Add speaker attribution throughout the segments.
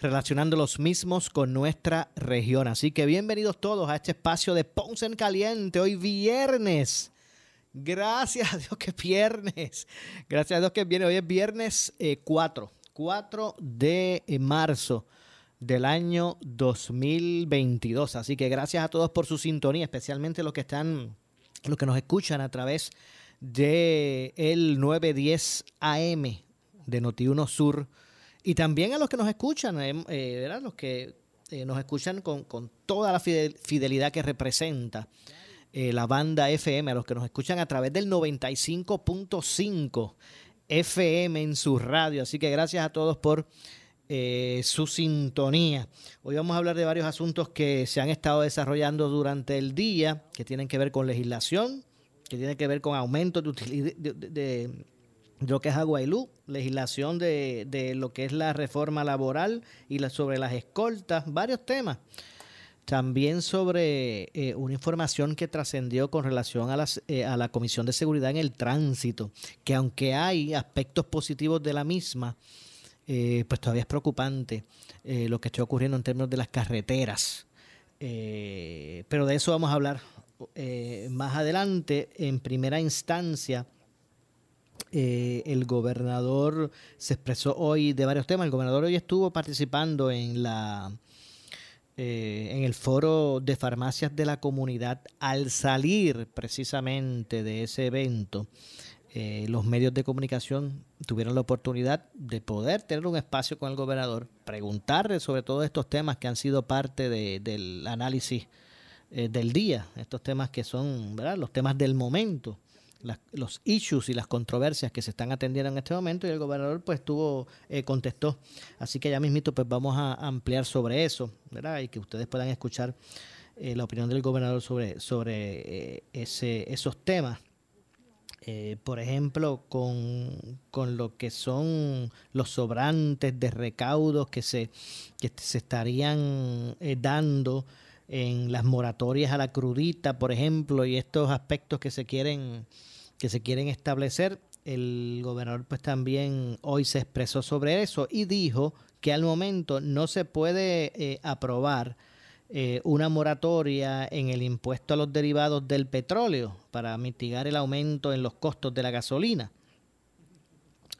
Speaker 1: relacionando los mismos con nuestra región. Así que bienvenidos todos a este espacio de Ponce en Caliente, hoy viernes. Gracias a Dios que es viernes. Gracias a Dios que viene. Hoy es viernes 4, eh, 4 de eh, marzo del año 2022. Así que gracias a todos por su sintonía, especialmente los que están, los que nos escuchan a través de el 910 AM de Noti1 Sur y también a los que nos escuchan, eh, eh los que eh, nos escuchan con, toda la fidelidad que representa eh, la banda FM, a los que nos escuchan a través del 95.5 FM en su radio. Así que gracias a todos por su sintonía. Hoy vamos a hablar de varios asuntos que se han estado desarrollando durante el día, que tienen que ver con legislación, que tienen que ver con aumentos de, de lo que es Aguailú, legislación de, lo que es la reforma laboral y sobre las escoltas, varios temas. También sobre eh, una información que trascendió con relación a, las, eh, a la Comisión de Seguridad en el Tránsito, que aunque hay aspectos positivos de la misma, eh, pues todavía es preocupante lo que está ocurriendo en términos de las carreteras. pero de eso vamos a hablar más adelante. En primera instancia, eh, el gobernador se expresó hoy de varios temas. El gobernador hoy estuvo participando en la eh, en el foro de farmacias de la comunidad. Al salir precisamente de ese evento, eh, los medios de comunicación tuvieron la oportunidad de poder tener un espacio con el gobernador, preguntarle sobre todos estos temas que han sido parte del análisis del día, estos temas que son ¿verdad? los temas del momento los issues y las controversias que se están atendiendo en este momento y el gobernador pues tuvo eh, contestó. Así que ya mismito pues vamos a ampliar sobre eso verdad y que ustedes puedan escuchar eh, la opinión del gobernador sobre sobre eh, ese, esos temas. Por ejemplo con, con, lo que son los sobrantes de recaudos que se que se estarían dando en las moratorias a la crudita, por ejemplo, y estos aspectos que se quieren que se quieren establecer. El gobernador pues también hoy se expresó sobre eso y dijo que al momento no se puede eh, aprobar eh, una moratoria en el impuesto a los derivados del petróleo para mitigar el aumento en los costos de la gasolina.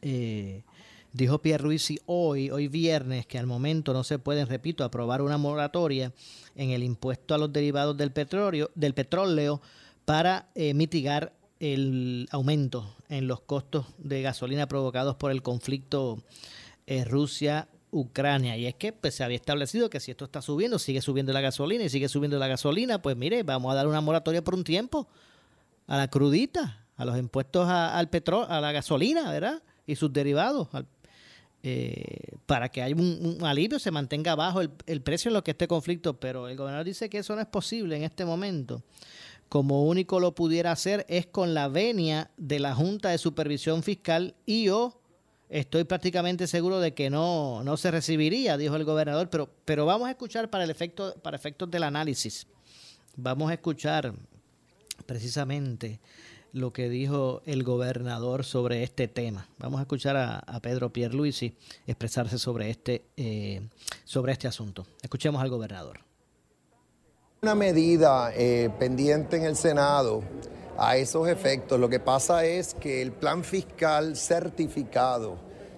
Speaker 1: Eh, dijo Pierre Ruiz hoy, hoy viernes, que al momento no se puede, repito, aprobar una moratoria en el impuesto a los derivados del petróleo, del petróleo para mitigar el aumento en los costos de gasolina provocados por el conflicto eh, Rusia-Ucrania. Y es que pues, se había establecido que si esto está subiendo, sigue subiendo la gasolina y sigue subiendo la gasolina, pues mire, vamos a dar una moratoria por un tiempo a la crudita, a los impuestos al petróleo, a la gasolina, ¿verdad? Y sus derivados, eh, para que haya un, alivio, se mantenga bajo el, el precio en lo que este conflicto. Pero el gobernador dice que eso no es posible en este momento como único lo pudiera hacer es con la venia de la Junta de Supervisión Fiscal y yo estoy prácticamente seguro de que no, no se recibiría, dijo el gobernador, pero, pero vamos a escuchar para, el efecto, para efectos del análisis, vamos a escuchar precisamente lo que dijo el gobernador sobre este tema. Vamos a escuchar a, Pedro Pierluisi expresarse sobre este, eh, sobre este asunto. Escuchemos al gobernador.
Speaker 2: Una medida eh, pendiente en el Senado a esos efectos. Lo que pasa es que el plan fiscal certificado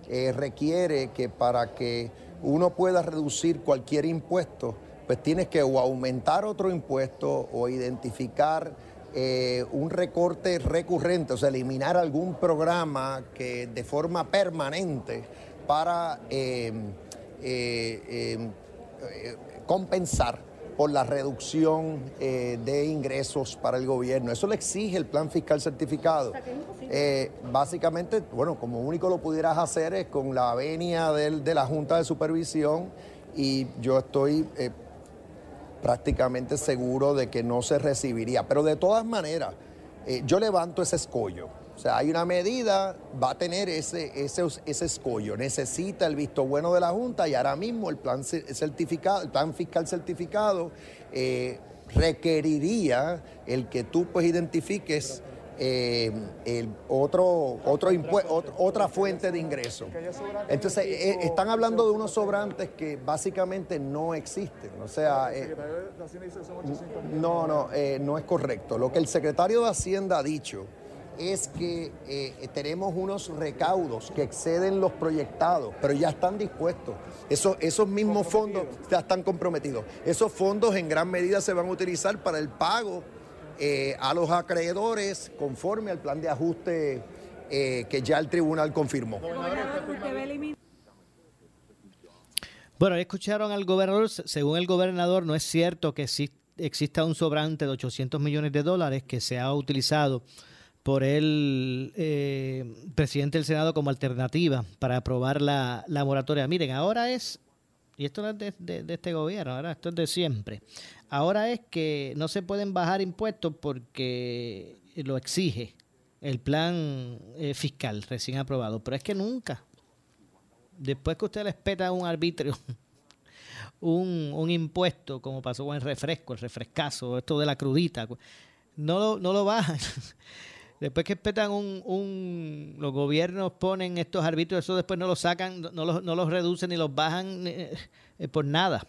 Speaker 2: eh, requiere que para que uno pueda reducir cualquier impuesto, pues tienes que o aumentar otro impuesto o identificar eh, un recorte recurrente, o sea, eliminar algún programa que de forma permanente para eh, eh, compensar por la reducción de ingresos para el gobierno. Eso lo exige el plan fiscal certificado. básicamente, bueno, como único lo pudieras hacer es con la venia de la Junta de Supervisión y yo estoy prácticamente seguro de que no se recibiría. Pero de todas maneras, eh, yo levanto ese escollo. O sea, hay una medida, va a tener ese, ese, ese escollo. Necesita el visto bueno de la Junta y ahora mismo el plan certificado, el plan fiscal certificado eh, requeriría el que tú pues identifiques eh, otra fuente de ingreso. Entonces, eh, están hablando de unos sobrantes que básicamente no existen. O sea, eh, no, no, no es correcto. Lo que el secretario de Hacienda ha dicho es que tenemos unos recaudos que exceden los proyectados, pero ya están dispuestos. Esos, esos mismos fondos ya están comprometidos. Esos fondos en gran medida se van a utilizar para el pago eh, a los acreedores conforme al plan de ajuste eh, que ya el tribunal confirmó.
Speaker 1: Bueno, escucharon al gobernador. Según el gobernador, no es cierto que exista un sobrante de 800 millones de dólares que se ha utilizado por el eh, presidente del Senado como alternativa para aprobar la, moratoria. Miren, ahora es, y esto no es de, de, este gobierno, ahora esto es de siempre. Ahora es que no se pueden bajar impuestos porque lo exige el plan eh, fiscal recién aprobado, pero es que nunca, después que usted le peta un arbitrio, un, impuesto, como pasó con el refresco, el refrescazo, esto de la crudita, no lo, no lo bajan. Después que petan un, un, los gobiernos ponen estos arbitrios, eso después no los sacan, no los, no los reducen ni los bajan eh, eh, por nada.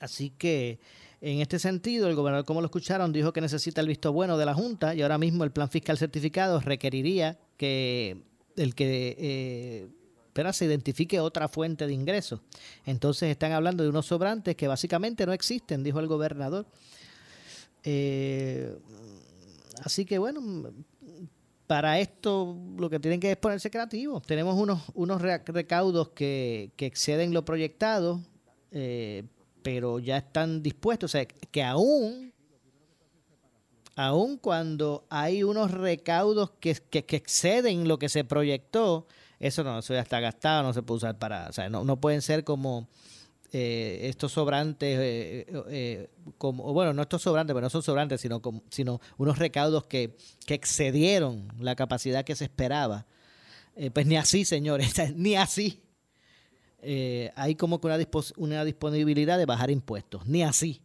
Speaker 1: Así que en este sentido, el gobernador, como lo escucharon, dijo que necesita el visto bueno de la Junta y ahora mismo el plan fiscal certificado requeriría que el que eh, se identifique otra fuente de ingresos. Entonces están hablando de unos sobrantes que básicamente no existen, dijo el gobernador. Eh, así que bueno, para esto lo que tienen que es ponerse creativos. Tenemos unos, unos recaudos que, que exceden lo proyectado, eh, pero ya están dispuestos, o sea, que aún, aún cuando hay unos recaudos que, exceden lo que se proyectó, eso no, eso ya gastado, no se puede usar para, o sea, no, no pueden ser como eh, estos sobrantes, eh, eh, como, bueno, no estos sobrantes, pero no son sobrantes, sino, como, sino unos recaudos que, que excedieron la capacidad que se esperaba. pues ni así, señores, ni así. Eh, hay como que una, disponibilidad de bajar impuestos. Ni así.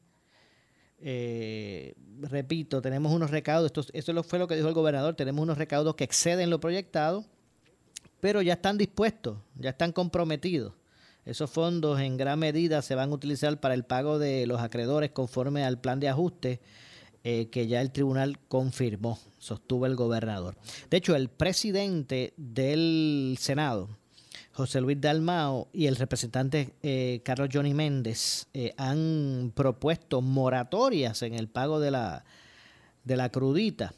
Speaker 1: Eh, repito, tenemos unos recaudos, esto, eso fue lo que dijo el gobernador, tenemos unos recaudos que exceden lo proyectado, pero ya están dispuestos, ya están comprometidos. Esos fondos en gran medida se van a utilizar para el pago de los acreedores conforme al plan de ajuste eh, que ya el tribunal confirmó, sostuvo el gobernador. De hecho, el presidente del Senado, José Luis Dalmao y el representante eh, Carlos Johnny Méndez eh, han propuesto moratorias en el pago de la, de la crudita.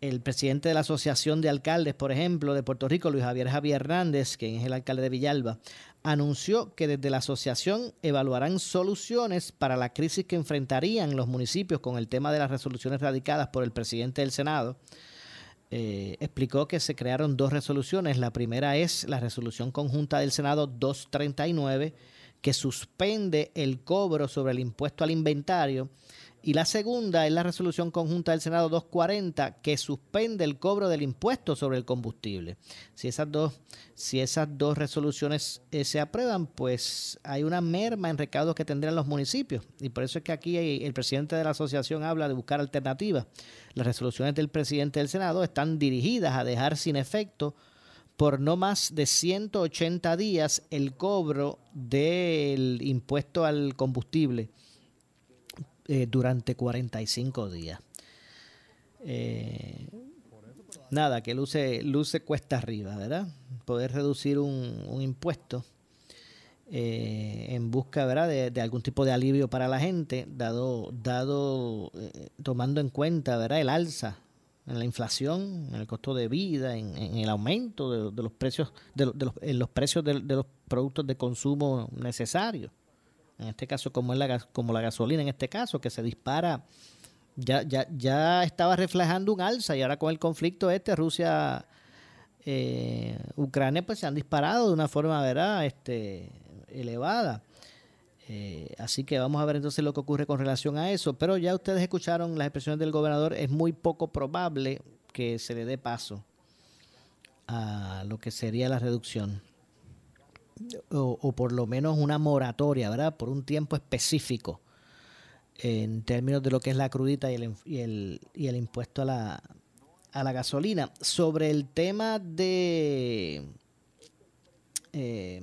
Speaker 1: El presidente de la Asociación de Alcaldes, por ejemplo, de Puerto Rico, Luis Javier Javier Hernández, quien es el alcalde de Villalba, anunció que desde la asociación evaluarán soluciones para la crisis que enfrentarían los municipios con el tema de las resoluciones radicadas por el presidente del Senado eh, explicó que se crearon dos resoluciones. La primera es la resolución conjunta del Senado 239, que suspende el cobro sobre el impuesto al inventario y la segunda es la resolución conjunta del Senado 240 que suspende el cobro del impuesto sobre el combustible. Si esas dos, si esas dos resoluciones eh, se aprueban, pues hay una merma en recaudos que tendrán los municipios. Y por eso es que aquí el presidente de la asociación habla de buscar alternativas. Las resoluciones del presidente del Senado están dirigidas a dejar sin efecto por no más de 180 días el cobro del impuesto al combustible eh, durante 45 días. Eh, nada, que luce, luce cuesta arriba, ¿verdad? Poder reducir un, impuesto eh, en busca ¿verdad? De, algún tipo de alivio para la gente, dado, dado eh, tomando en cuenta ¿verdad? el alza en la inflación, en el costo de vida, en, el aumento de, los precios, de, los, en los precios de, los productos de consumo necesarios. En este caso, como, es la, como la gasolina, en este caso, que se dispara, ya, ya, ya estaba reflejando un alza y ahora con el conflicto este, Rusia, eh, Ucrania, pues se han disparado de una forma, ¿verdad? Este, elevada. Eh, así que vamos a ver entonces lo que ocurre con relación a eso. Pero ya ustedes escucharon las expresiones del gobernador. Es muy poco probable que se le dé paso a lo que sería la reducción. O, por lo menos una moratoria, ¿verdad? Por un tiempo específico en términos de lo que es la crudita y el, y el, y el impuesto a la, a la gasolina. Sobre el tema de... Eh,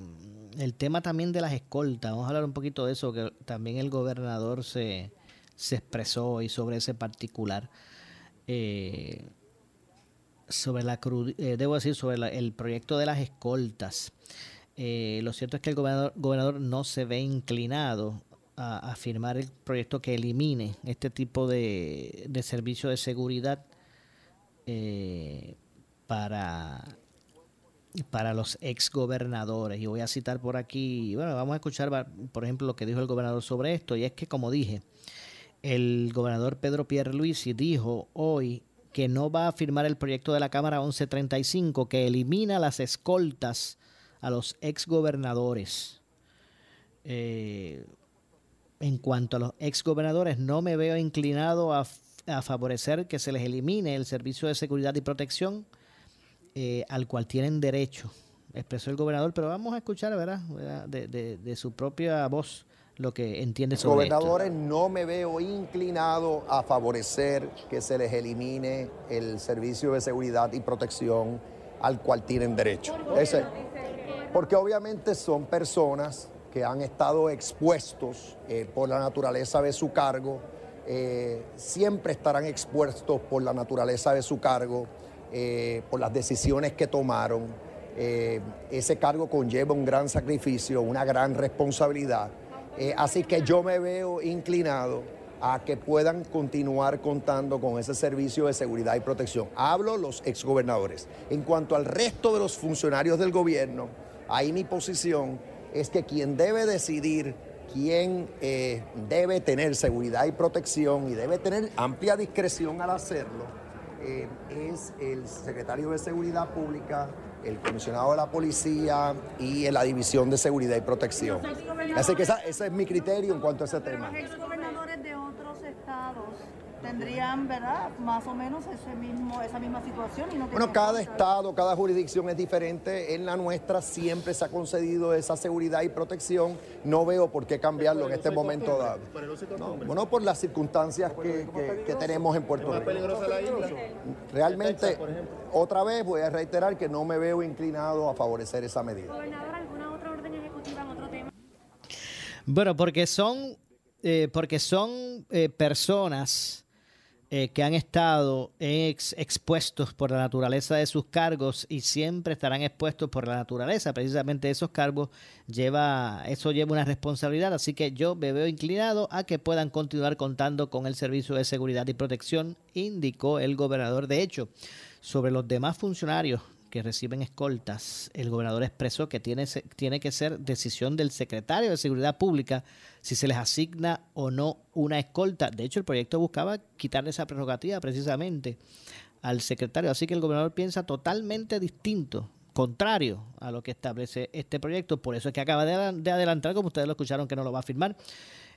Speaker 1: el tema también de las escoltas, vamos a hablar un poquito de eso, que también el gobernador se, se expresó y sobre ese particular. Eh, sobre la eh, debo decir, sobre el proyecto de las escoltas. Eh, lo cierto es que el gobernador, no se ve inclinado a, firmar el proyecto que elimine este tipo de, servicio de seguridad para para los ex gobernadores. Y voy a citar por aquí, bueno, vamos a escuchar, por ejemplo, lo que dijo el gobernador sobre esto. Y es que, como dije, el gobernador Pedro Pierluisi dijo hoy que no va a firmar el proyecto de la Cámara 1135 que elimina las escoltas a los ex gobernadores. Eh, en cuanto a los ex gobernadores, no me veo inclinado a, a favorecer que se les elimine el servicio de seguridad y protección eh, al cual tienen derecho, expresó el gobernador, pero vamos a escuchar, ¿verdad? De, su propia voz lo que entiende sobre
Speaker 2: Gobernadores, no me veo inclinado a favorecer que se les elimine el servicio de seguridad y protección al cual tienen derecho. Ese, porque obviamente son personas que han estado expuestos eh, por la naturaleza de su cargo, eh, siempre estarán expuestos por la naturaleza de su cargo eh, por las decisiones que tomaron. Ese cargo conlleva un gran sacrificio, una gran responsabilidad. Así que yo me veo inclinado a que puedan continuar contando con ese servicio de seguridad y protección. Hablo los exgobernadores. En cuanto al resto de los funcionarios del gobierno, ahí mi posición es que quien debe decidir quién debe tener seguridad y protección y debe tener amplia discreción al hacerlo, eh, es el secretario de Seguridad Pública, el comisionado de la policía y la División de Seguridad y Protección. Así que ese es mi criterio en cuanto a ese tema.
Speaker 3: Los gobernadores de otros estados tendrían, ¿verdad? Más o menos ese mismo, esa misma situación. Y no
Speaker 2: bueno, cada estado, cada jurisdicción es diferente. En la nuestra siempre se ha concedido esa seguridad y protección. No veo por qué cambiarlo en este momento dado. bueno, por las circunstancias que, que, tenemos en Puerto Rico. Realmente, otra vez voy a reiterar que no me veo inclinado a favorecer esa medida.
Speaker 3: Gobernador, ¿alguna otra orden ejecutiva en otro tema?
Speaker 1: Bueno, porque son, eh, porque son eh, personas eh, que han estado expuestos por la naturaleza de sus cargos y siempre estarán expuestos por la naturaleza. Precisamente esos cargos lleva, eso lleva una responsabilidad, así que yo me veo inclinado a que puedan continuar contando con el servicio de seguridad y protección, indicó el gobernador. De hecho, sobre los demás funcionarios que reciben escoltas, el gobernador expresó que tiene, tiene que ser decisión del secretario de Seguridad Pública si se les asigna o no una escolta. De hecho, el proyecto buscaba quitarle esa prerrogativa precisamente al secretario. Así que el gobernador piensa totalmente distinto, contrario a lo que establece este proyecto. Por eso es que acaba de, adelantar, como ustedes lo escucharon, que no lo va a firmar.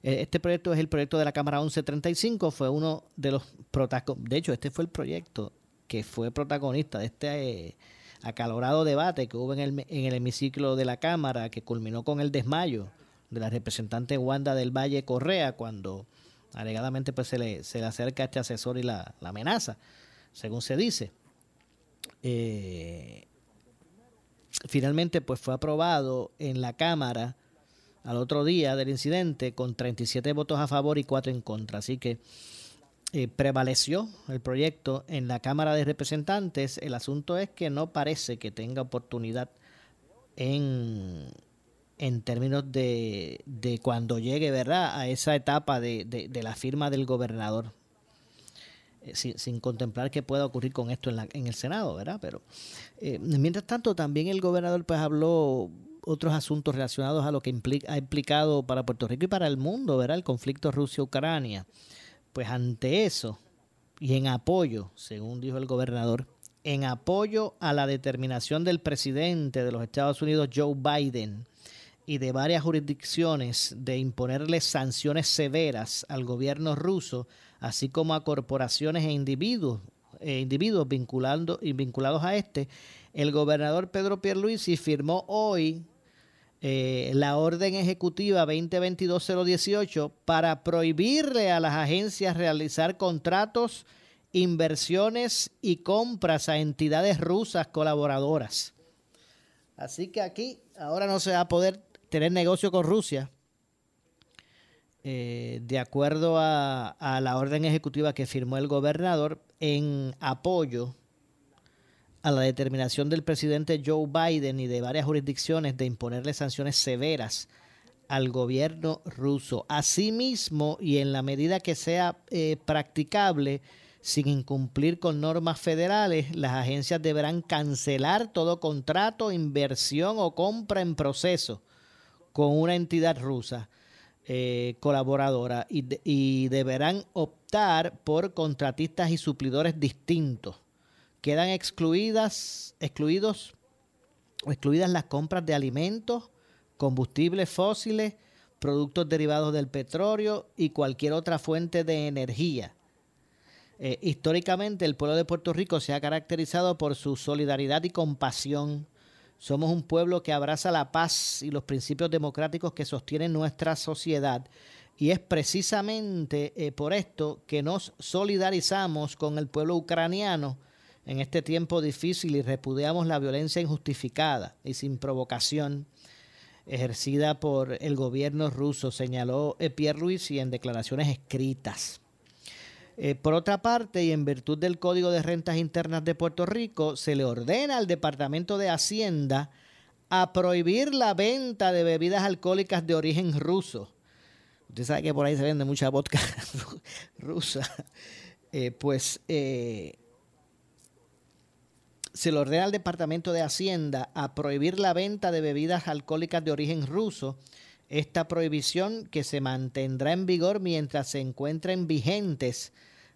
Speaker 1: Eh, este proyecto es el proyecto de la Cámara 1135, fue uno de los protagonistas. De hecho, este fue el proyecto que fue protagonista de este acalorado debate que hubo en el, en el hemiciclo de la Cámara, que culminó con el desmayo de la representante Wanda del Valle Correa, cuando alegadamente pues, se, le, se le acerca a este asesor y la, amenaza, según se dice. Eh, finalmente pues fue aprobado en la Cámara al otro día del incidente con 37 votos a favor y 4 en contra. Así que eh, prevaleció el proyecto en la Cámara de Representantes. El asunto es que no parece que tenga oportunidad en, en términos de, de cuando llegue, ¿verdad?, a esa etapa de, de, la firma del gobernador. Eh, sin, contemplar qué pueda ocurrir con esto en, la, en el Senado, ¿verdad? Pero eh, mientras tanto, también el gobernador pues habló otros asuntos relacionados a lo que implica, ha implicado para Puerto Rico y para el mundo, ¿verdad? El conflicto Rusia-Ucrania. Pues ante eso, y en apoyo, según dijo el gobernador, en apoyo a la determinación del presidente de los Estados Unidos, Joe Biden, y de varias jurisdicciones de imponerle sanciones severas al gobierno ruso, así como a corporaciones e individuos, e individuos vinculando, vinculados a este, el gobernador Pedro Pierluisi firmó hoy eh, la orden ejecutiva 2022-018 para prohibirle a las agencias realizar contratos, inversiones y compras a entidades rusas colaboradoras. Así que aquí ahora no se va a poder tener negocio con Rusia, eh, de acuerdo a, la orden ejecutiva que firmó el gobernador en apoyo a la determinación del presidente Joe Biden y de varias jurisdicciones de imponerle sanciones severas al gobierno ruso. Asimismo, y en la medida que sea eh, practicable, sin incumplir con normas federales, las agencias deberán cancelar todo contrato, inversión o compra en proceso con una entidad rusa eh, colaboradora y, deberán optar por contratistas y suplidores distintos. Quedan excluidas, excluidos excluidas las compras de alimentos, combustibles fósiles, productos derivados del petróleo y cualquier otra fuente de energía. Eh, históricamente el pueblo de Puerto Rico se ha caracterizado por su solidaridad y compasión somos un pueblo que abraza la paz y los principios democráticos que sostienen nuestra sociedad. Y es precisamente eh, por esto que nos solidarizamos con el pueblo ucraniano en este tiempo difícil y repudiamos la violencia injustificada y sin provocación ejercida por el gobierno ruso, señaló eh, Pierre Luisi en declaraciones escritas. Eh, por otra parte, y en virtud del Código de Rentas Internas de Puerto Rico, se le ordena al Departamento de Hacienda a prohibir la venta de bebidas alcohólicas de origen ruso. Usted sabe que por ahí se vende mucha vodka rusa. Eh, pues se le ordena al Departamento de Hacienda a prohibir la venta de bebidas alcohólicas de origen ruso. Esta prohibición que se mantendrá en vigor mientras se encuentren vigentes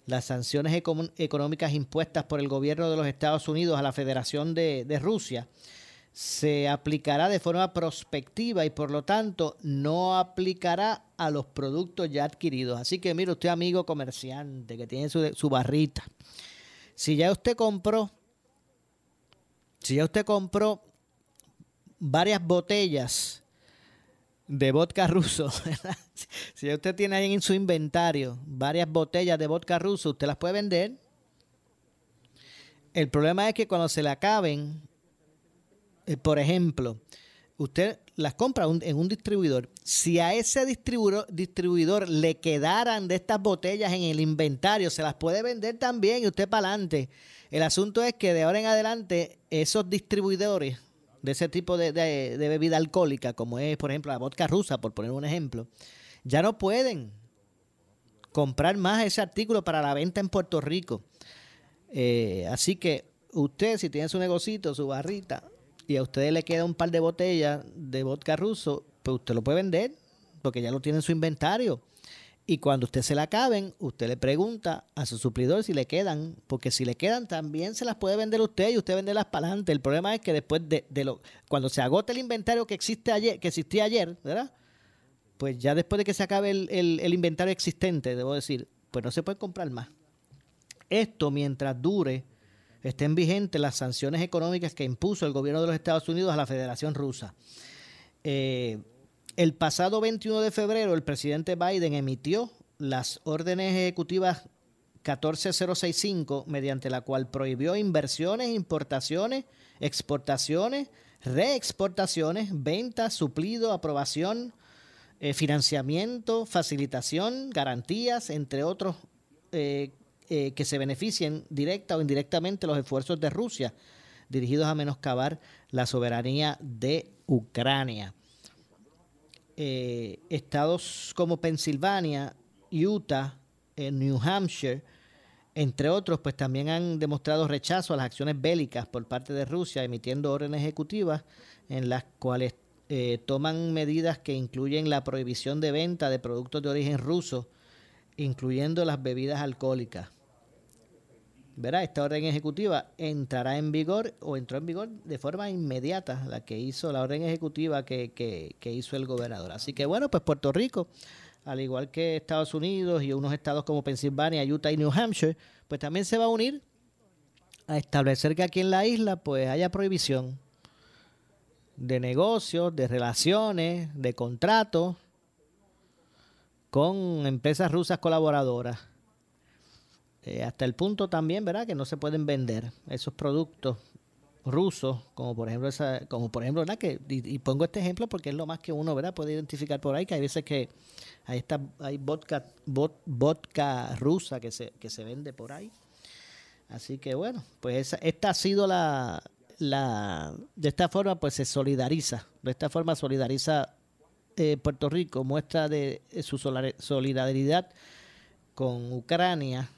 Speaker 1: las sanciones económicas impuestas por el gobierno de los Estados Unidos a la Federación de, Rusia se aplicará de forma prospectiva y por lo tanto no aplicará a los productos ya adquiridos. Así que mire usted amigo comerciante que tiene su, su barrita, si ya usted compró, si ya usted compró varias botellas de vodka ruso. si usted tiene ahí en su inventario varias botellas de vodka ruso, usted las puede vender. El problema es que cuando se le acaben, eh, por ejemplo, usted las compra en un distribuidor. Si a ese distribuidor, le quedaran de estas botellas en el inventario, se las puede vender también y usted para adelante. El asunto es que de ahora en adelante esos distribuidores de ese tipo de, bebida alcohólica, como es, por ejemplo, la vodka rusa, por poner un ejemplo, ya no pueden comprar más ese artículo para la venta en Puerto Rico. Eh, así que usted, si tiene su negocito, su barrita, y a usted le queda un par de botellas de vodka ruso, pues usted lo puede vender, porque ya lo tiene en su inventario. Y cuando usted se la acaben, usted le pregunta a su suplidor si le quedan, porque si le quedan también se las puede vender usted y usted venderlas para adelante. El problema es que después de, lo, cuando se agota el inventario que existe ayer, que existía ayer, ¿verdad? Pues ya después de que se acabe el inventario existente, debo decir, pues no se puede comprar más. Esto mientras dure, estén vigentes las sanciones económicas que impuso el gobierno de los Estados Unidos a la Federación Rusa. Eh, el pasado 21 de febrero, el presidente Biden emitió las órdenes ejecutivas 14065, mediante la cual prohibió inversiones, importaciones, exportaciones, reexportaciones, ventas, suplido, aprobación, eh, financiamiento, facilitación, garantías, entre otros eh, eh, que se beneficien directa o indirectamente los esfuerzos de Rusia dirigidos a menoscabar la soberanía de Ucrania. eh, estados como Pensilvania, Utah, New Hampshire, entre otros, pues también han demostrado rechazo a las acciones bélicas por parte de Rusia, emitiendo órdenes ejecutivas en las cuales eh, toman medidas que incluyen la prohibición de venta de productos de origen ruso, incluyendo las bebidas alcohólicas. Verá, esta orden ejecutiva entrará en vigor o entró en vigor de forma inmediata, la que hizo la orden ejecutiva que, que hizo el gobernador. Así que bueno, pues Puerto Rico al igual que Estados Unidos y unos estados como Pensilvania, Utah y New Hampshire, pues también se va a unir a establecer que aquí en la isla pues haya prohibición de negocios, de relaciones, de contratos con empresas rusas colaboradoras. Eh, hasta el punto también, ¿verdad?, que no se pueden vender esos productos rusos, como por ejemplo esa, como por ejemplo, ¿verdad? Y, pongo este ejemplo porque es lo más que uno, ¿verdad? puede identificar por ahí, que hay veces que hay está, hay vodka, vodka rusa que se, que se vende por ahí. Así que bueno, pues esta ha sido la, la, de esta forma pues se solidariza, de esta forma solidariza eh, Puerto Rico, muestra de su solidaridad con Ucrania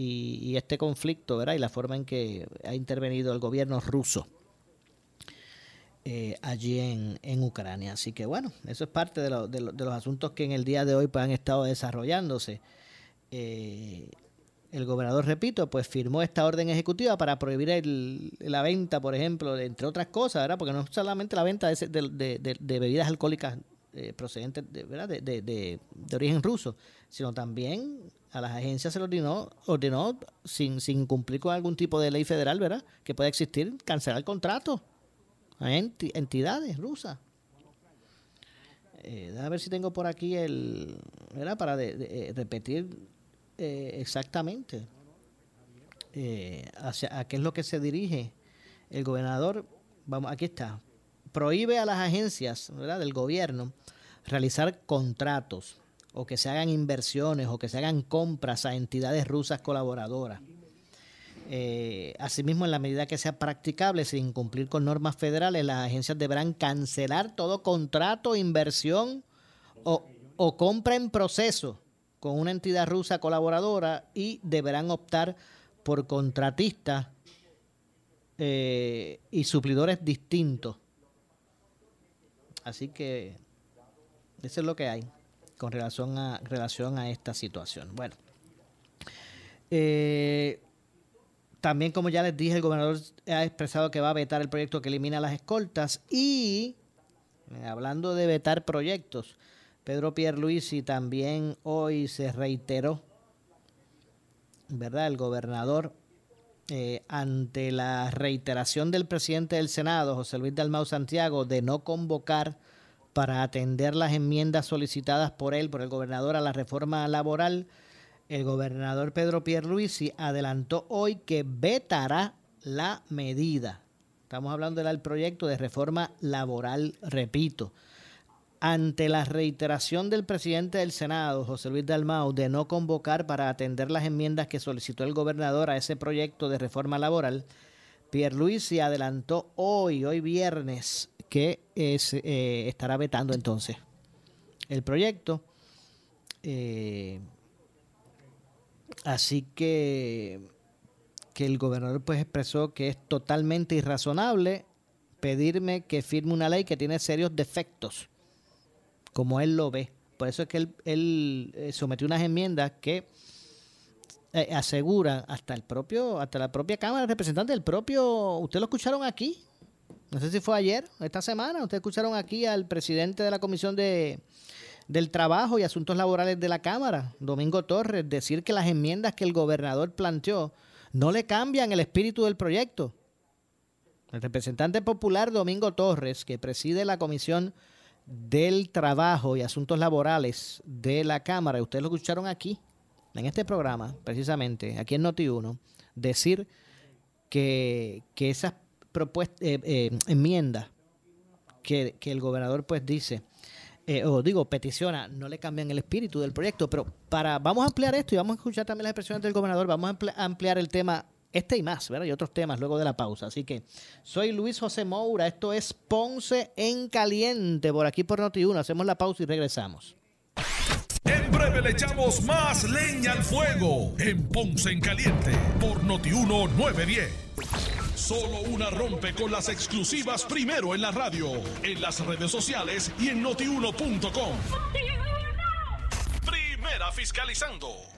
Speaker 1: y, este conflicto, ¿verdad? Y la forma en que ha intervenido el gobierno ruso eh, allí en, en, Ucrania. Así que bueno, eso es parte de, de, los asuntos que en el día de hoy pues, han estado desarrollándose. Eh, el gobernador, repito, pues firmó esta orden ejecutiva para prohibir el, la venta, por ejemplo, entre otras cosas, ¿verdad? Porque no solamente la venta de, de, de bebidas alcohólicas eh, procedentes de, ¿verdad? De, de, de, origen ruso, sino también a las agencias se le ordenó, ordenó sin, sin cumplir con algún tipo de ley federal, ¿verdad? Que pueda existir, cancelar contratos a entidades rusas. Eh, a ver si tengo por aquí el, ¿verdad? Para de, repetir eh, exactamente eh, hacia a qué es lo que se dirige el gobernador. Vamos, aquí está. Prohíbe a las agencias ¿verdad? del gobierno realizar contratos o que se hagan inversiones o que se hagan compras a entidades rusas colaboradoras. Eh, asimismo, en la medida que sea practicable, sin cumplir con normas federales, las agencias deberán cancelar todo contrato, inversión o, compra en proceso con una entidad rusa colaboradora y deberán optar por contratistas eh, y suplidores distintos. Así que eso es lo que hay con relación a, relación a esta situación. Bueno, eh, también como ya les dije, el gobernador ha expresado que va a vetar el proyecto que elimina las escoltas y, eh, hablando de vetar proyectos, Pedro Pierluisi también hoy se reiteró, ¿verdad? El gobernador eh, ante la reiteración del presidente del Senado, José Luis Dalmau Santiago, de no convocar para atender las enmiendas solicitadas por él, por el gobernador, a la reforma laboral, el gobernador Pedro Pierluisi adelantó hoy que vetará la medida. Estamos hablando del proyecto de reforma laboral, repito. Ante la reiteración del presidente del Senado, José Luis Dalmau, de no convocar para atender las enmiendas que solicitó el gobernador a ese proyecto de reforma laboral, Pierluisi adelantó hoy, hoy viernes, que eh, estará vetando entonces el proyecto. Eh, así que, que el gobernador pues expresó que es totalmente irrazonable pedirme que firme una ley que tiene serios defectos, como él lo ve. Por eso es que él, él eh, sometió unas enmiendas que aseguran hasta el propio, hasta la propia Cámara de Representantes, el propio, ustedes lo escucharon aquí, no sé si fue ayer, esta semana, ustedes escucharon aquí al presidente de la Comisión de, del Trabajo y Asuntos Laborales de la Cámara, Domingo Torres, decir que las enmiendas que el gobernador planteó no le cambian el espíritu del proyecto. El representante popular Domingo Torres, que preside la Comisión del Trabajo y Asuntos Laborales de la Cámara, ustedes lo escucharon aquí, en este programa, precisamente, aquí en Noti1, decir que, que esas propuesta, eh, eh, enmienda que, el gobernador pues dice, eh, o digo, peticiona, no le cambian el espíritu del proyecto, pero para, vamos a ampliar esto y vamos a escuchar también las expresiones del gobernador, vamos a ampliar el tema este y más, ¿verdad? Y otros temas luego de la pausa. Así que soy Luis José Moura, esto es Ponce en Caliente, por aquí por Noti1. Hacemos la pausa y regresamos.
Speaker 4: Breve le echamos más leña al fuego en Ponce en Caliente por Noti1 910. Solo una rompe con las exclusivas primero en la radio, en las redes sociales y en notiuno.com. Primera fiscalizando.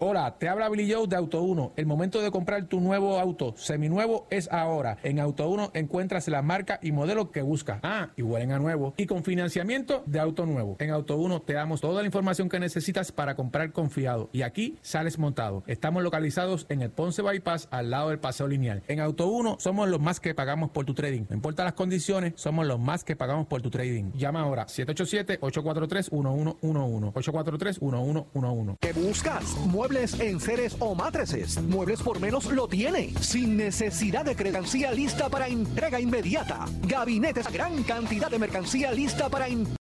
Speaker 5: Hola, te habla Billy Joe de Auto 1. El momento de comprar tu nuevo auto seminuevo es ahora. En Auto 1 encuentras la marca y modelo que buscas. Ah, y huelen a nuevo. Y con financiamiento de auto nuevo. En Auto 1 te damos toda la información que necesitas para comprar confiado. Y aquí sales montado. Estamos localizados en el Ponce Bypass al lado del paseo lineal. En Auto 1 somos los más que pagamos por tu trading. No importa las condiciones, somos los más que pagamos por tu trading. Llama ahora 787-843-1111. 843-1111.
Speaker 6: ¿Qué buscas? Muebles en seres o matrices. Muebles por menos lo tiene. Sin necesidad de credencial lista para entrega inmediata. Gabinetes, gran cantidad de mercancía lista para Entrega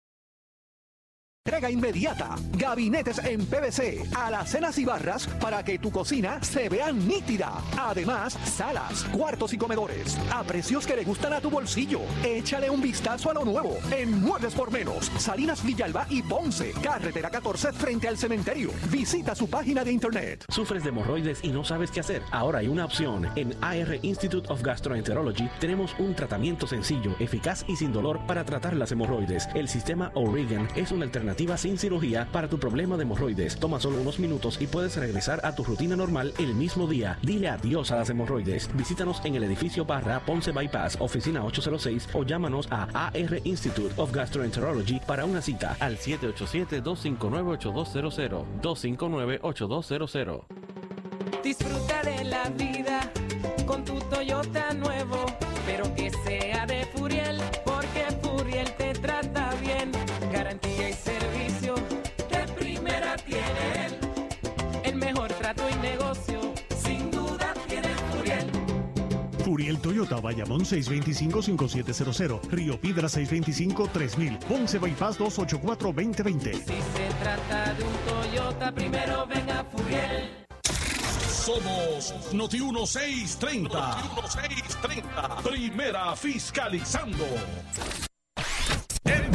Speaker 6: inmediata. Gabinetes en PVC, alacenas y barras para que tu cocina se vea nítida. Además, salas, cuartos y comedores a precios que le gustan a tu bolsillo. Échale un vistazo a lo nuevo en Muebles por Menos, Salinas Villalba y Ponce, carretera 14 frente al cementerio. Visita su página de internet.
Speaker 7: ¿Sufres de hemorroides y no sabes qué hacer? Ahora hay una opción. En AR Institute of Gastroenterology tenemos un tratamiento sencillo, eficaz y sin dolor para tratar las hemorroides. El sistema O'Regan es una alternativa sin cirugía para tu problema de hemorroides. Toma solo unos minutos y puedes regresar a tu rutina normal el mismo día. Dile adiós a las hemorroides. Visítanos en el edificio Barra Ponce Bypass, oficina 806 o llámanos a AR Institute of Gastroenterology para una cita al 787-259-8200. 259-8200.
Speaker 8: Disfruta de la vida con tu Toyota nuevo, trato y negocio, sin duda tiene Furiel.
Speaker 9: Furiel Toyota, Bayamón 625-5700, Río Piedra 625-3000, Ponce Bypass 284-2020.
Speaker 8: Si se trata de un Toyota, primero venga Furiel.
Speaker 4: Somos Noti 1630. Noti 1630. Primera fiscalizando.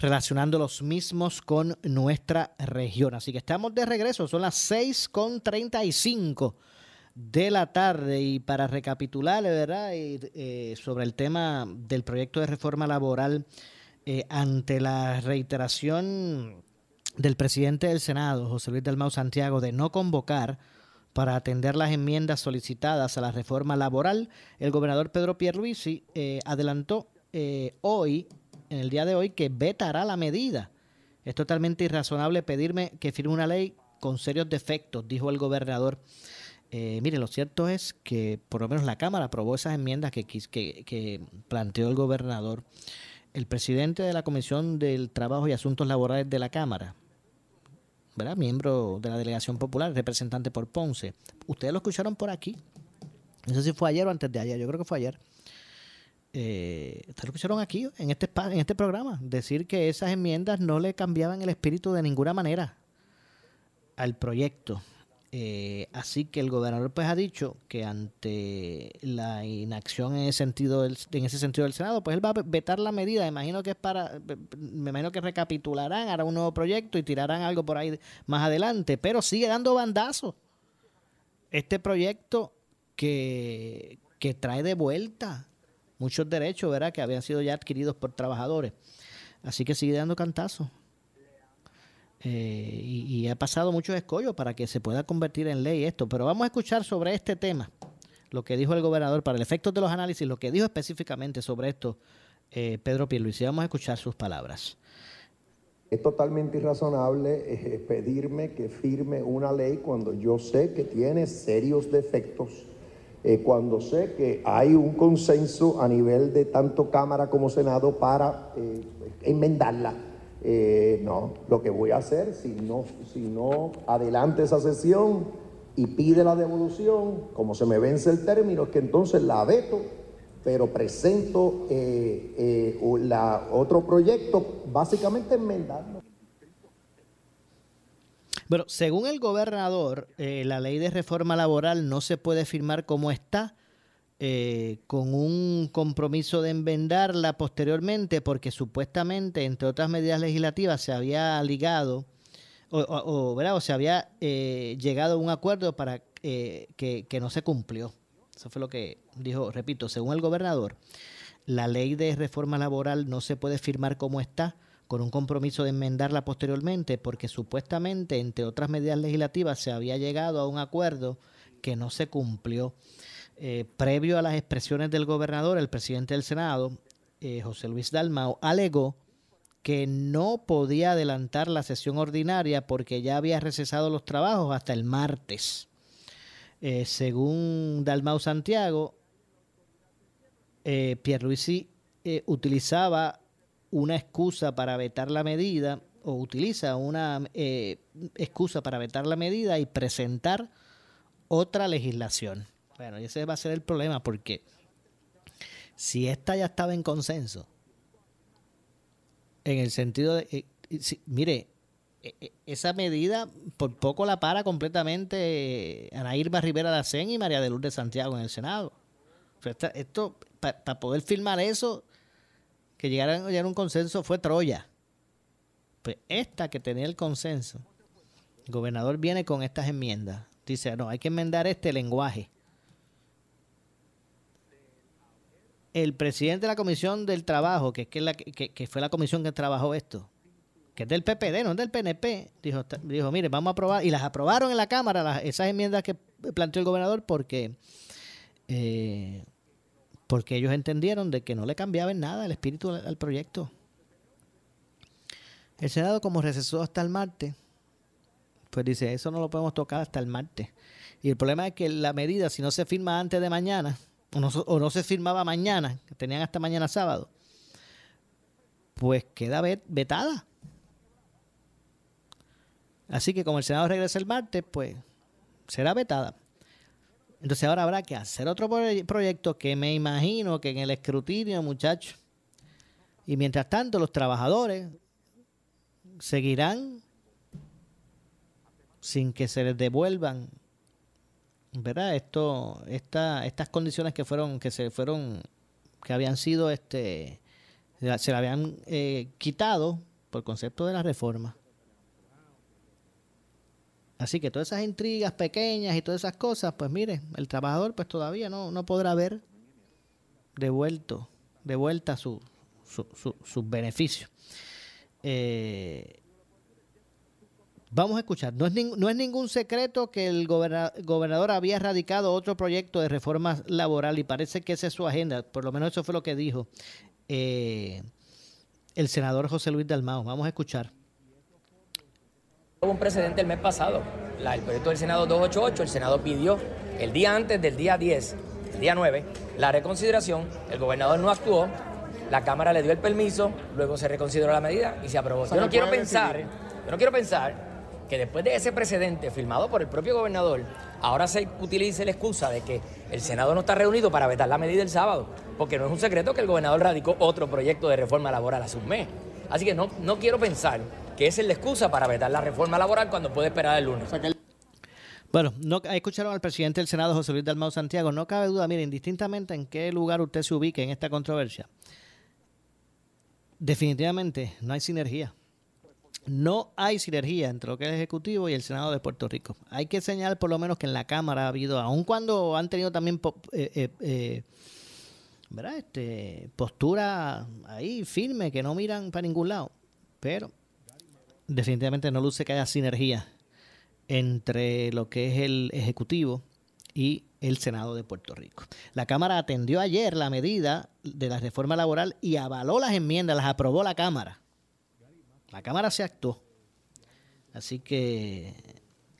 Speaker 1: relacionando los mismos con nuestra región. Así que estamos de regreso. Son las 6 con 35 de la tarde y para recapitular, ¿verdad? Eh, sobre el tema del proyecto de reforma laboral eh, ante la reiteración del presidente del Senado, José Luis Dalmau Santiago, de no convocar para atender las enmiendas solicitadas a la reforma laboral, el gobernador Pedro Pierluisi eh, adelantó eh, hoy, en el día de hoy, que vetará la medida. Es totalmente irrazonable pedirme que firme una ley con serios defectos, dijo el gobernador. Eh, mire, lo cierto es que por lo menos la Cámara aprobó esas enmiendas que, que, que planteó el gobernador. El presidente de la Comisión del Trabajo y Asuntos Laborales de la Cámara, ¿verdad? miembro de la Delegación Popular, representante por Ponce. Ustedes lo escucharon por aquí. No sé si fue ayer o antes de ayer, yo creo que fue ayer. Eh, ustedes lo escucharon aquí, en este, en este programa, decir que esas enmiendas no le cambiaban el espíritu de ninguna manera al proyecto. Eh, así que el gobernador pues ha dicho que ante la inacción en ese sentido del, en ese sentido del Senado, pues él va a vetar la medida. Imagino que es para, me imagino que recapitularán, hará un nuevo proyecto y tirarán algo por ahí más adelante, pero sigue dando bandazos. Este proyecto que, que trae de vuelta muchos derechos, ¿verdad? Que habían sido ya adquiridos por trabajadores. Así que sigue dando cantazos. Eh, y, ha pasado muchos escollos para que se pueda convertir en ley esto. Pero vamos a escuchar sobre este tema lo que dijo el gobernador para el efecto de los análisis, lo que dijo específicamente sobre esto eh, Pedro Pierluisi. Vamos a escuchar sus palabras.
Speaker 2: Es totalmente irrazonable eh, pedirme que firme una ley cuando yo sé que tiene serios defectos, eh, cuando sé que hay un consenso a nivel de tanto Cámara como Senado para enmendarla. Eh, no, lo que voy a hacer, si no, si no adelante esa sesión y pide la devolución, como se me vence el término, es que entonces la veto, pero presento eh, eh, otro proyecto, básicamente enmendando.
Speaker 1: Bueno, según el gobernador, eh, la ley de reforma laboral no se puede firmar como está, eh, con un compromiso de enmendarla posteriormente porque supuestamente, entre otras medidas legislativas, se había ligado o, o, ¿verdad? o se había eh, llegado a un acuerdo para que, que, no se cumplió. Eso fue lo que dijo, repito, según el gobernador, la ley de reforma laboral no se puede firmar como está con un compromiso de enmendarla posteriormente porque supuestamente, entre otras medidas legislativas, se había llegado a un acuerdo que no se cumplió. Eh, previo a las expresiones del gobernador, el presidente del Senado, eh, José Luis Dalmau, alegó que no podía adelantar la sesión ordinaria porque ya había recesado los trabajos hasta el martes. Eh, según Dalmau Santiago, eh, Pierluisi utilizaba una excusa para vetar la medida o utiliza una eh, excusa para vetar la medida y presentar otra legislación. Bueno, y ese va a ser el problema porque si esta ya estaba en consenso, en el sentido de, eh, si, mire, eh, esa medida por poco la para completamente Ana Irma Rivera Lacén y María de Lourdes Santiago en el Senado. Esto, para pa poder firmar eso, que llegaran a un consenso fue Troya. Pues esta que tenía el consenso, el gobernador viene con estas enmiendas. Dice, no, hay que enmendar este lenguaje. el presidente de la Comisión del Trabajo, que, que, la, que, que, fue la comisión que trabajó esto, que es del PPD, no es del PNP, dijo, dijo mire, vamos a aprobar, y las aprobaron en la Cámara, las, esas enmiendas que planteó el gobernador, porque, eh, porque ellos entendieron de que no le cambiaba en nada el espíritu al, proyecto. El Senado, como recesó hasta el martes, pues dice, eso no lo podemos tocar hasta el martes. Y el problema es que la medida, si no se firma antes de mañana, o no, o no, se firmaba mañana, que tenían hasta mañana sábado, pues queda vetada. Así que como el Senado regresa el martes, pues será vetada. Entonces ahora habrá que hacer otro proyecto que me imagino que en el escrutinio, muchachos, Y mientras tanto, los trabajadores seguirán sin que se les devuelvan, ¿verdad? Esto, esta, estas condiciones que fueron, que se fueron, que habían sido, este, se le habían eh, quitado por concepto de la reforma. Así que todas esas intrigas pequeñas y todas esas cosas, pues mire, el trabajador pues todavía no, no podrá ver devuelto, de vuelta su, su, su, sus beneficios. Eh, vamos a escuchar. No es, no es ningún secreto que el gobernador había radicado otro proyecto de reforma laboral y parece que esa es su agenda. Por lo menos eso fue lo que dijo eh, el senador José Luis Dalmao. Vamos a escuchar.
Speaker 10: Hubo un precedente el mes pasado, la, el proyecto del Senado 288, el Senado pidió el día antes del día 10, el día 9, la reconsideración, el gobernador no actuó, la Cámara le dio el permiso, luego se reconsideró la medida y se aprobó. yo no quiero pensar, yo no quiero pensar que después de ese precedente firmado por el propio gobernador, ahora se utilice la excusa de que el Senado no está reunido para vetar la medida el sábado, porque no es un secreto que el gobernador radicó otro proyecto de reforma laboral a su mes. Así que no, no quiero pensar que esa es la excusa para vetar la reforma laboral cuando puede esperar el lunes.
Speaker 1: Bueno, no, escucharon al presidente del Senado, José Luis Dalmau Santiago. No cabe duda, miren, indistintamente en qué lugar usted se ubique en esta controversia, definitivamente no hay sinergia. No hay sinergia entre lo que es el Ejecutivo y el Senado de Puerto Rico. Hay que señalar por lo menos que en la Cámara ha habido, aun cuando han tenido también eh, eh, eh, ¿verdad? Este, postura ahí firme, que no miran para ningún lado, pero definitivamente no luce que haya sinergia entre lo que es el Ejecutivo y el Senado de Puerto Rico. La Cámara atendió ayer la medida de la reforma laboral y avaló las enmiendas, las aprobó la Cámara. La Cámara se actuó. Así que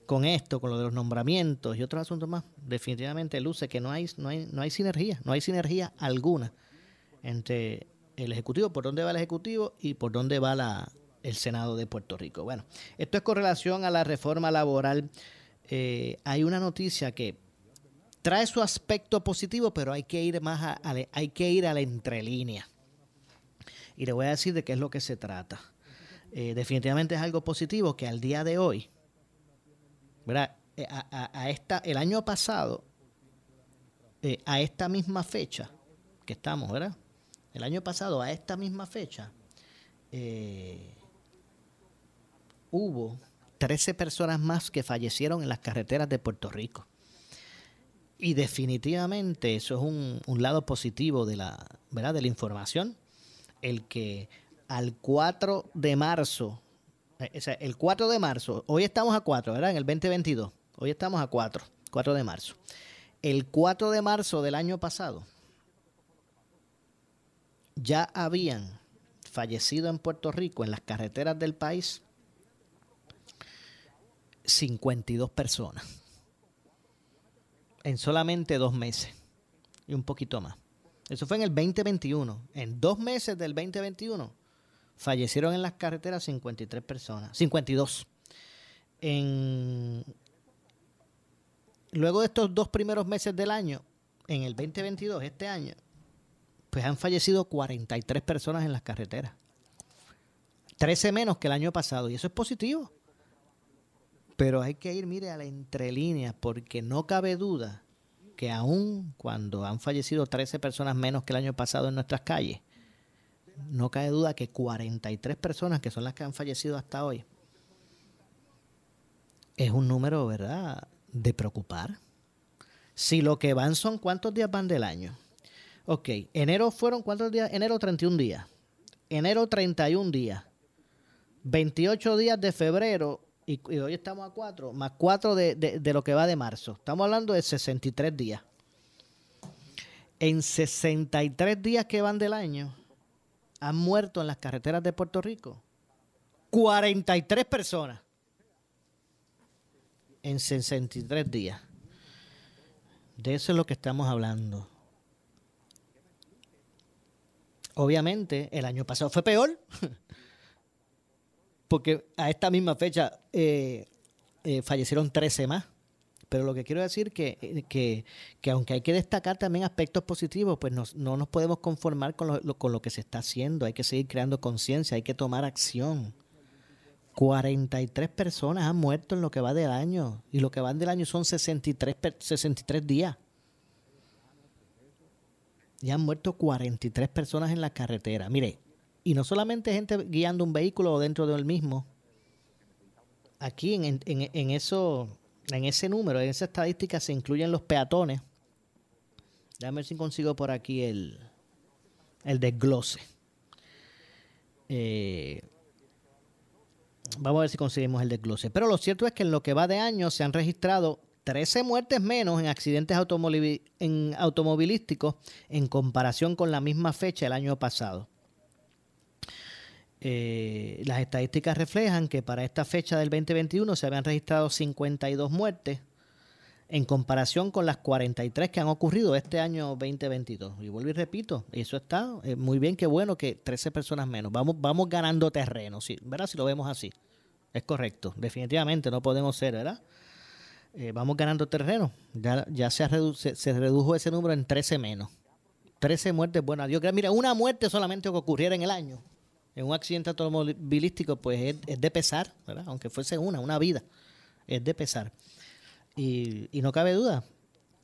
Speaker 1: con esto, con lo de los nombramientos y otros asuntos más, definitivamente luce que no hay, no hay, no hay sinergia, no hay sinergia alguna entre el Ejecutivo, por dónde va el Ejecutivo y por dónde va la, el Senado de Puerto Rico. Bueno, esto es con relación a la reforma laboral. Eh, hay una noticia que trae su aspecto positivo, pero hay que ir más a, hay que ir a la entrelínea. Y le voy a decir de qué es lo que se trata. Eh, definitivamente es algo positivo que al día de hoy, ¿verdad? Eh, a, esta, el año pasado, a esta misma fecha que estamos, ¿verdad? El año pasado, a esta misma fecha, hubo 13 personas más que fallecieron en las carreteras de Puerto Rico. Y definitivamente eso es un, lado positivo de la, ¿verdad? de la información. El que al 4 de marzo, eh, o sea, el 4 de marzo, hoy estamos a 4, ¿verdad? En el 2022, hoy estamos a 4, 4 de marzo. El 4 de marzo del año pasado, ya habían fallecido en Puerto Rico en las carreteras del país 52 personas en solamente dos meses y un poquito más. Eso fue en el 2021. En dos meses del 2021 fallecieron en las carreteras 53 personas, 52. En, luego de estos dos primeros meses del año, en el 2022, este año, pues han fallecido 43 personas en las carreteras. 13 menos que el año pasado. Y eso es positivo. Pero hay que ir, mire, a la entrelínea, porque no cabe duda que aún cuando han fallecido 13 personas menos que el año pasado en nuestras calles, no cabe duda que 43 personas, que son las que han fallecido hasta hoy, es un número, ¿verdad?, de preocupar. Si lo que van son cuántos días van del año. Ok, enero fueron cuántos días? Enero 31 días. Enero 31 días. 28 días de febrero y, hoy estamos a 4, más 4 de, de, lo que va de marzo. Estamos hablando de 63 días. En 63 días que van del año, han muerto en las carreteras de Puerto Rico 43 personas. En 63 días. De eso es lo que estamos hablando. Obviamente, el año pasado fue peor. porque a esta misma fecha eh, eh, fallecieron 13 más. pero lo que quiero decir eh, que, que aunque hay que destacar también aspectos positivos, pues no nos podemos conformar con lo, que se está haciendo. Hay que seguir creando conciencia, hay que tomar acción. 43 personas han muerto en lo que va del año. Y lo que va del año son 63, per- 63 días. Y han muerto 43 personas en la carretera. Mire, y no solamente gente guiando un vehículo o dentro del mismo. Aquí en, en- en- eso, en ese número, en esa estadística se incluyen los peatones. Déjame ver si consigo por aquí el, el desglose. Eh, vamos a ver si conseguimos el desglose. Pero lo cierto es que en lo que va de año se han registrado 13 muertes menos en accidentes automovilísticos en comparación con la misma fecha el año pasado. Eh, las estadísticas reflejan que para esta fecha del 2021 se habían registrado 52 muertes en comparación con las 43 que han ocurrido este año 2022. Y vuelvo y repito, eso está eh, muy bien, qué bueno que 13 personas menos. Vamos, vamos ganando terreno, sí, ¿verdad? Si lo vemos así. Es correcto, definitivamente no podemos ser, ¿verdad? Eh, vamos ganando terreno. Ya, se, redujo ese número en 13 menos. 13 muertes, bueno, adiós. Mira, una muerte solamente que ocurriera en el año, en un accidente automovilístico, pues es, es de pesar, ¿verdad? Aunque fuese una, una vida, es de pesar. Y, no cabe duda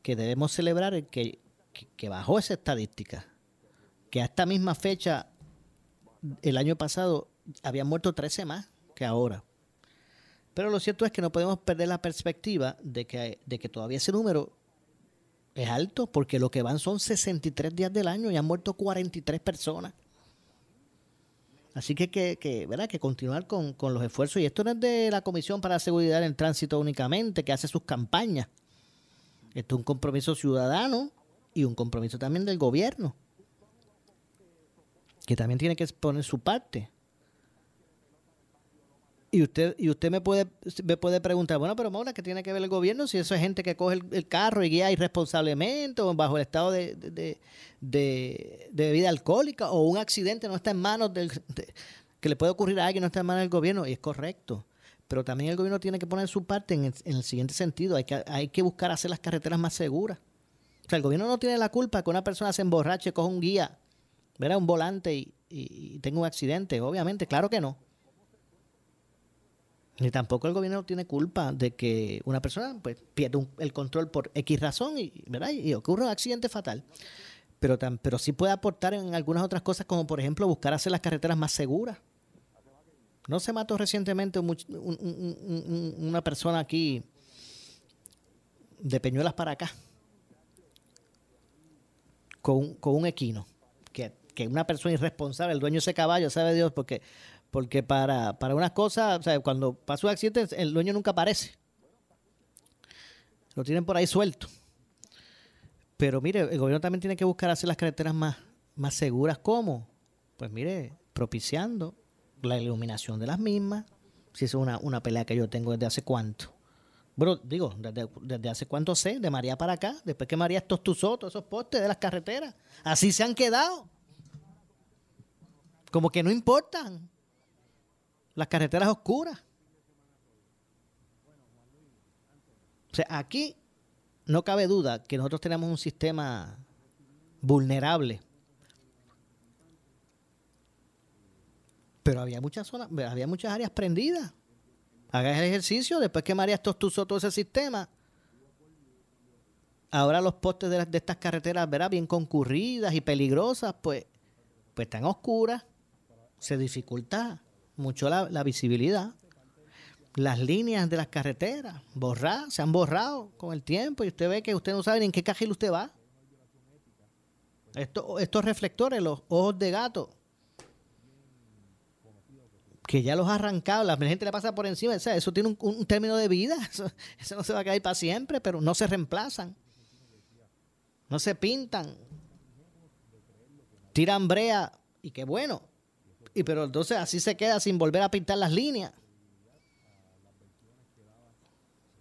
Speaker 1: que debemos celebrar el que, que, que bajó esa estadística, que a esta misma fecha, el año pasado, habían muerto 13 más que ahora. Pero lo cierto es que no podemos perder la perspectiva de que, de que todavía ese número es alto, porque lo que van son 63 días del año y han muerto 43 personas. Así que que, que, ¿verdad? que continuar con, con los esfuerzos. Y esto no es de la Comisión para la Seguridad en el Tránsito únicamente, que hace sus campañas. Esto es un compromiso ciudadano y un compromiso también del gobierno, que también tiene que poner su parte. Y usted, y usted me puede, me puede preguntar, bueno, pero Maura, ¿qué tiene que ver el gobierno si eso es gente que coge el, carro y guía irresponsablemente o bajo el estado de, de, de- bebida alcohólica o un accidente no está en manos del... de- que le puede ocurrir a alguien no está en manos del gobierno y es correcto. Pero también el gobierno tiene que poner su parte en el, en el siguiente sentido. Hay que, hay que buscar hacer las carreteras más seguras. O sea, el gobierno no tiene la culpa que una persona se emborrache, coja un guía, verá un volante y tenga un accidente. Obviamente, claro que no. Ni tampoco el gobierno tiene culpa de que una persona pues, pierda el control por X razón y, ¿verdad? y ocurre un accidente fatal. Pero, tam- pero sí puede aportar en algunas otras cosas, como por ejemplo buscar hacer las carreteras más seguras. No se mató recientemente un una persona aquí de Peñuelas para acá con, con un equino. Que, que una persona irresponsable, el dueño de ese caballo, sabe Dios, porque, porque para, para unas cosas, o sea, cuando pasa un accidente, el dueño nunca aparece. Lo tienen por ahí suelto. Pero mire, el gobierno también tiene que buscar hacer las carreteras más, más seguras. ¿Cómo? Pues mire, propiciando la iluminación de las mismas. Si es una, una pelea que yo tengo desde hace cuánto. Bueno, digo, desde, desde hace cuánto sé, de María para acá, después que María estostuzó todos esos postes de las carreteras. Así se han quedado. Como que no importan las carreteras oscuras. O sea, aquí no cabe duda que nosotros tenemos un sistema vulnerable. Pero había muchas zonas, había muchas áreas prendidas. Haga el ejercicio, después que María todo ese sistema. Ahora los postes de, las- de estas carreteras, ¿verdad? Bien concurridas y peligrosas, pues, pues están oscuras. Se dificulta mucho la, visibilidad. Las líneas de las carreteras, borradas, se han borrado con el tiempo y usted ve que usted no sabe ni en qué cajil usted va. Esto- estos reflectores, los ojos de gato, que ya los ha arrancado, la gente le pasa por encima, o sea, eso tiene un, un término de vida, eso, eso no se va a caer para siempre, pero no se reemplazan, no se pintan, tiran brea y qué bueno, y pero entonces así se queda sin volver a pintar las líneas.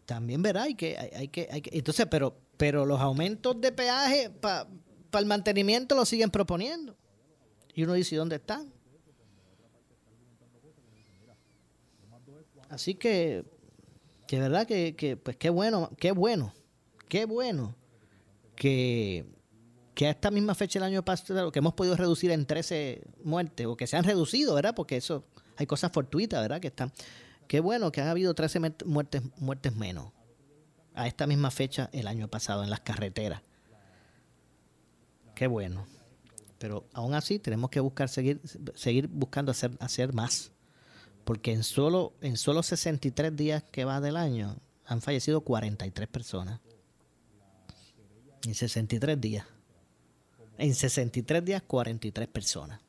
Speaker 1: También verá, hay que, hay, que, hay que, entonces, pero, pero los aumentos de peaje para el mantenimiento lo siguen proponiendo. Y uno dice, ¿y dónde están? Así que que verdad que, que, pues qué bueno, qué bueno, qué bueno que, que a esta misma fecha del año pasado, que hemos podido reducir en 13 muertes, o que se han reducido, ¿verdad? Porque eso, hay cosas fortuitas, ¿verdad? Que están, qué bueno que ha habido 13 met- muertes, muertes menos a esta misma fecha el año pasado en las carreteras. Qué bueno. Pero aún así tenemos que buscar seguir, seguir buscando hacer, hacer más. Porque en solo, en solo 63 días que va del año han fallecido 43 personas. En 63 días. En 63 días, 43 personas.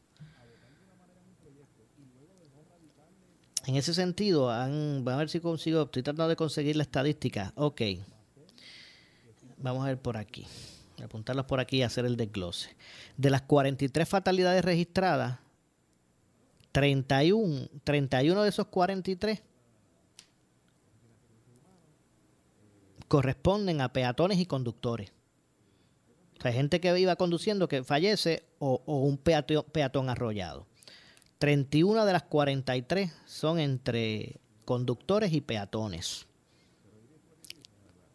Speaker 1: En ese sentido, vamos a ver si consigo, estoy tratando de conseguir la estadística. Ok. Vamos a ver por aquí. Apuntarlos por aquí y hacer el desglose. De las 43 fatalidades registradas, 31, 31 de esos 43 corresponden a peatones y conductores. Sea, gente que iba conduciendo que fallece o, un peateo- peatón arrollado. 31 de las 43 son entre conductores y peatones.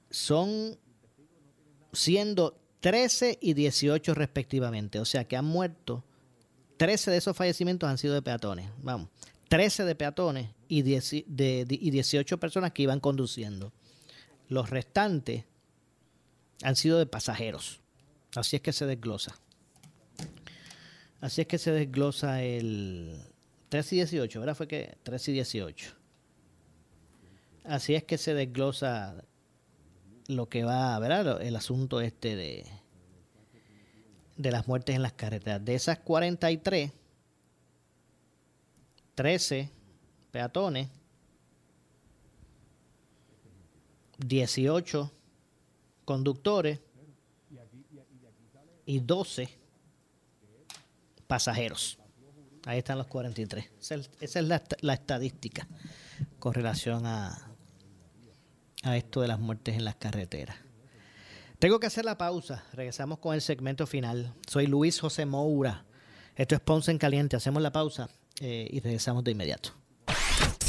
Speaker 1: Son siendo 13 y 18 respectivamente. O sea que han muerto 13 de esos fallecimientos han sido de peatones. Vamos, 13 de peatones y, 10 de- de- y 18 personas que iban conduciendo. Los restantes han sido de pasajeros. Así es que se desglosa. Así es que se desglosa el 3 y 18, ¿verdad? Fue que 3 y 18. Así es que se desglosa lo que va, ¿verdad? El asunto este de, de las muertes en las carreteras. De esas 43, 13 peatones, 18 conductores y 12 pasajeros. Ahí están los 43. Esa es, la estadística con relación a, a esto de las muertes en las carreteras. Tengo que hacer la pausa. Regresamos con el segmento final. Soy Luis José Moura. Esto es Ponce en Caliente. Hacemos la pausa eh, y regresamos de inmediato.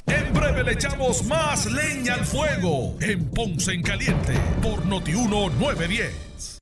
Speaker 4: En breve le echamos más leña al fuego en Ponce en Caliente por Notiuno 910.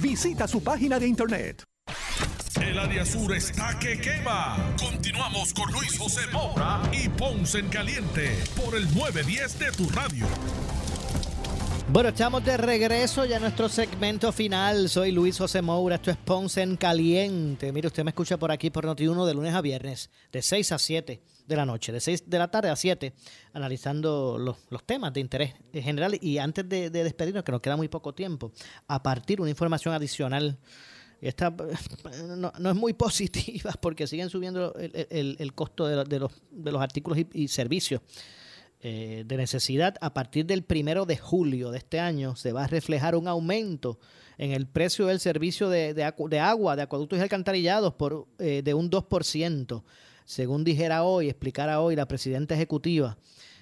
Speaker 11: Visita su página de internet.
Speaker 4: El área sur está que quema. Continuamos con Luis José Moura y Ponce en Caliente por el 910 de tu radio.
Speaker 1: Bueno, estamos de regreso ya a nuestro segmento final. Soy Luis José Moura, esto es Ponce en Caliente. Mire, usted me escucha por aquí por Noti1 de lunes a viernes, de 6 a 7 de la noche, de 6 de la tarde a 7, analizando los, los temas de interés en general. Y antes de, de despedirnos, que nos queda muy poco tiempo, a partir de una información adicional. Esta no, no es muy positiva porque siguen subiendo el, el- el costo de, los- de los, de los artículos y- servicios eh, de necesidad, a partir del primero de julio de este año se va a reflejar un aumento en el precio del servicio de, de agua, de acueductos y alcantarillados por, eh, de un 2%, según dijera hoy, explicara hoy la presidenta ejecutiva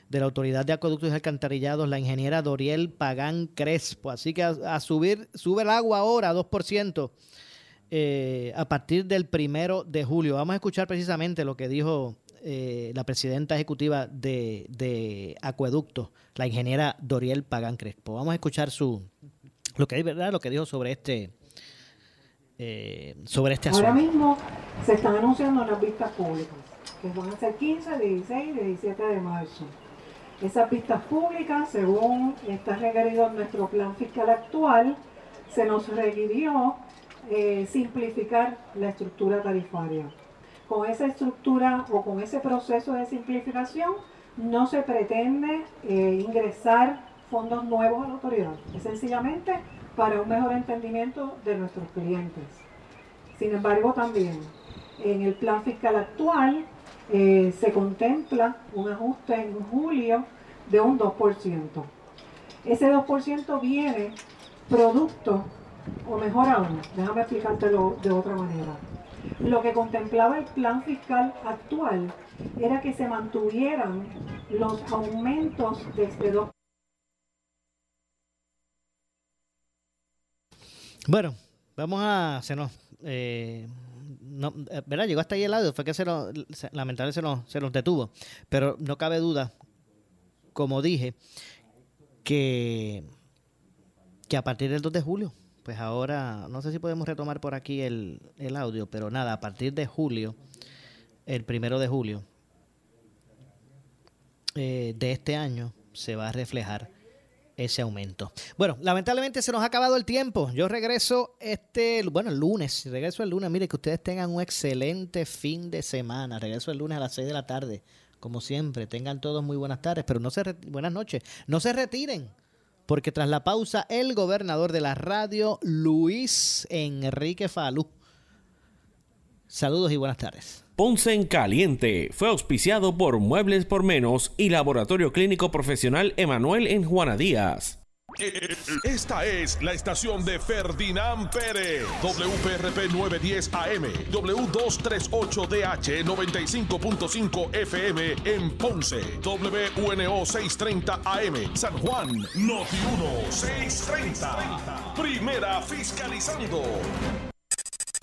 Speaker 1: de la Autoridad de Acueductos y Alcantarillados, la ingeniera Doriel Pagán Crespo. Así que a, subir, sube el agua ahora a 2%. eh, a partir del primero de julio. Vamos a escuchar precisamente lo que dijo eh, la presidenta ejecutiva de, de Acueducto, la ingeniera Doriel Pagán Crespo. Vamos a escuchar su lo que verdad lo que dijo sobre este eh, sobre este
Speaker 12: Ahora
Speaker 1: asunto.
Speaker 12: mismo se están anunciando las vistas públicas, que van a ser 15, 16 y 17 de marzo. Esas vistas públicas, según está requerido en nuestro plan fiscal actual, se nos requirió eh, simplificar la estructura tarifaria. Con esa estructura o con ese proceso de simplificación no se pretende eh, ingresar fondos nuevos a la autoridad, es sencillamente para un mejor entendimiento de nuestros clientes. Sin embargo, también en el plan fiscal actual eh, se contempla un ajuste en julio de un 2%. Ese 2% viene producto, o mejor aún, déjame explicártelo de otra manera. Lo que contemplaba el plan fiscal actual era que se mantuvieran los aumentos desde dos
Speaker 1: Bueno, vamos a. Se nos, eh, no, eh, ¿Verdad? Llegó hasta ahí el audio, fue que se lo, se- lamentablemente se nos, se nos detuvo. Pero no cabe duda, como dije, que, que a partir del 2 de julio, pues ahora, no sé si podemos retomar por aquí el, el audio, pero nada, a partir de julio, el primero de julio eh, de este año, se va a reflejar ese aumento. Bueno, lamentablemente se nos ha acabado el tiempo. Yo regreso este, bueno, el lunes. Regreso el lunes. Mire, que ustedes tengan un excelente fin de semana. Regreso el lunes a las 6 de la tarde. Como siempre, tengan todos muy buenas tardes, pero no se buenas noches. No se retiren, porque tras la pausa, el gobernador de la radio, Luis Enrique Falú. Saludos y buenas tardes.
Speaker 7: Ponce en Caliente fue auspiciado por Muebles por Menos y Laboratorio Clínico Profesional Emanuel en Juana Díaz.
Speaker 4: Esta es la estación de Ferdinand Pérez, WPRP 910 AM, W238DH 95.5 FM en Ponce, WNO 630 AM, San Juan, Noti 1 630. Primera fiscalizando.